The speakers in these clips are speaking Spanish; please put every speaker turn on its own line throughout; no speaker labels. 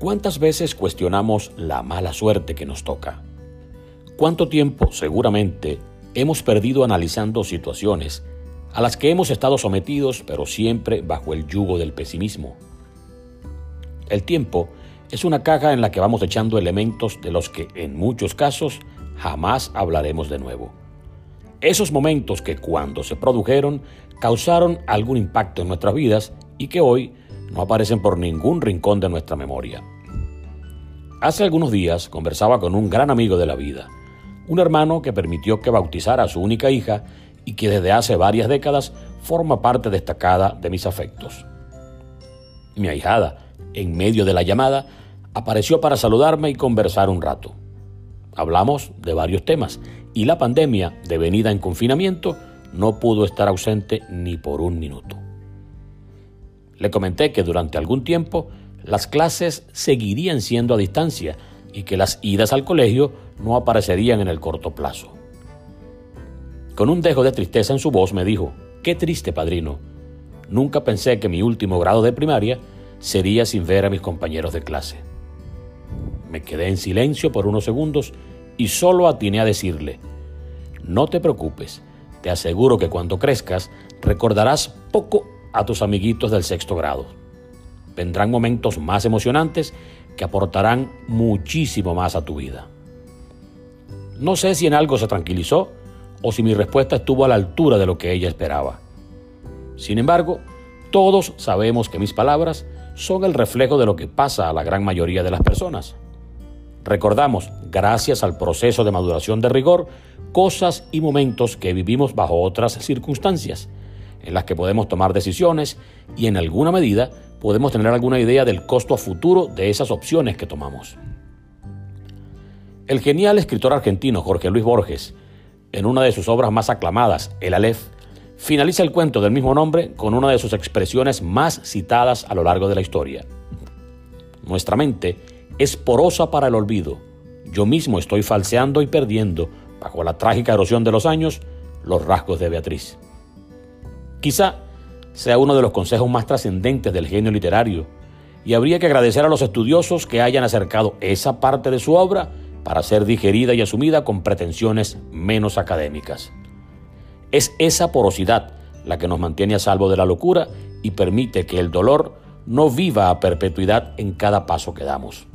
¿Cuántas veces cuestionamos la mala suerte que nos toca? ¿Cuánto tiempo, seguramente, hemos perdido analizando situaciones a las que hemos estado sometidos, pero siempre bajo el yugo del pesimismo? El tiempo es una caja en la que vamos echando elementos de los que, en muchos casos, jamás hablaremos de nuevo. Esos momentos que cuando se produjeron causaron algún impacto en nuestras vidas y que hoy no aparecen por ningún rincón de nuestra memoria. Hace algunos días conversaba con un gran amigo de la vida, un hermano que permitió que bautizara a su única hija y que desde hace varias décadas forma parte destacada de mis afectos. Mi ahijada, en medio de la llamada, apareció para saludarme y conversar un rato. Hablamos de varios temas y la pandemia, devenida en confinamiento, no pudo estar ausente ni por un minuto. Le comenté que durante algún tiempo las clases seguirían siendo a distancia y que las idas al colegio no aparecerían en el corto plazo. Con un dejo de tristeza en su voz me dijo, qué triste padrino, nunca pensé que mi último grado de primaria sería sin ver a mis compañeros de clase. Me quedé en silencio por unos segundos y solo atiné a decirle, no te preocupes, te aseguro que cuando crezcas recordarás poco a tus amiguitos del sexto grado. Vendrán momentos más emocionantes que aportarán muchísimo más a tu vida. No sé si en algo se tranquilizó o si mi respuesta estuvo a la altura de lo que ella esperaba. Sin embargo, todos sabemos que mis palabras son el reflejo de lo que pasa a la gran mayoría de las personas. Recordamos, gracias al proceso de maduración de rigor, cosas y momentos que vivimos bajo otras circunstancias en las que podemos tomar decisiones y en alguna medida podemos tener alguna idea del costo a futuro de esas opciones que tomamos. El genial escritor argentino Jorge Luis Borges, en una de sus obras más aclamadas, El Aleph, finaliza el cuento del mismo nombre con una de sus expresiones más citadas a lo largo de la historia. Nuestra mente es porosa para el olvido. Yo mismo estoy falseando y perdiendo, bajo la trágica erosión de los años, los rasgos de Beatriz. Quizá sea uno de los consejos más trascendentes del genio literario, y habría que agradecer a los estudiosos que hayan acercado esa parte de su obra para ser digerida y asumida con pretensiones menos académicas. Es esa porosidad la que nos mantiene a salvo de la locura y permite que el dolor no viva a perpetuidad en cada paso que damos.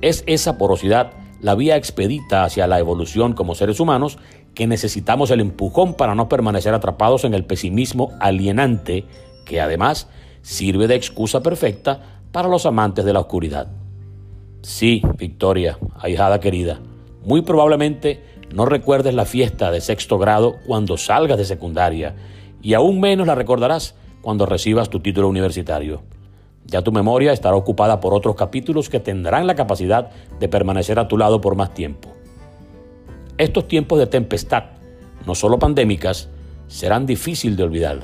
Es esa porosidad la vía expedita hacia la evolución como seres humanos que necesitamos el empujón para no permanecer atrapados en el pesimismo alienante que además sirve de excusa perfecta para los amantes de la oscuridad. Sí, Victoria, ahijada querida, muy probablemente no recuerdes la fiesta de sexto grado cuando salgas de secundaria y aún menos la recordarás cuando recibas tu título universitario. Ya tu memoria estará ocupada por otros capítulos que tendrán la capacidad de permanecer a tu lado por más tiempo. Estos tiempos de tempestad, no solo pandémicas, serán difíciles de olvidar.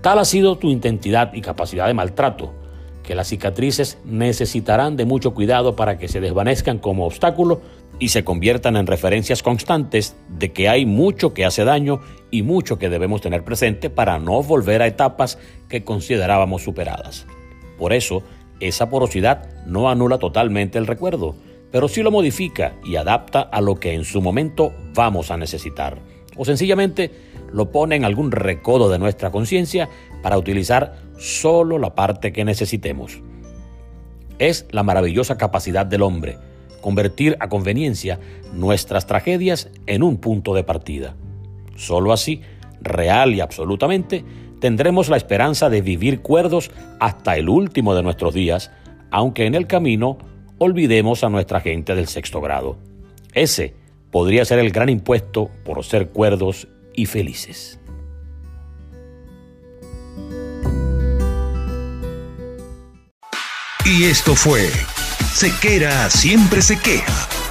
Tal ha sido tu intensidad y capacidad de maltrato, que las cicatrices necesitarán de mucho cuidado para que se desvanezcan como obstáculo y se conviertan en referencias constantes de que hay mucho que hace daño y mucho que debemos tener presente para no volver a etapas que considerábamos superadas. Por eso, esa porosidad no anula totalmente el recuerdo, pero sí lo modifica y adapta a lo que en su momento vamos a necesitar. O sencillamente lo pone en algún recodo de nuestra conciencia para utilizar solo la parte que necesitemos. Es la maravillosa capacidad del hombre convertir a conveniencia nuestras tragedias en un punto de partida. Solo así, real y absolutamente, tendremos la esperanza de vivir cuerdos hasta el último de nuestros días, aunque en el camino olvidemos a nuestra gente del sexto grado. Ese podría ser el gran impuesto por ser cuerdos y felices.
Y esto fue Sequera siempre se queja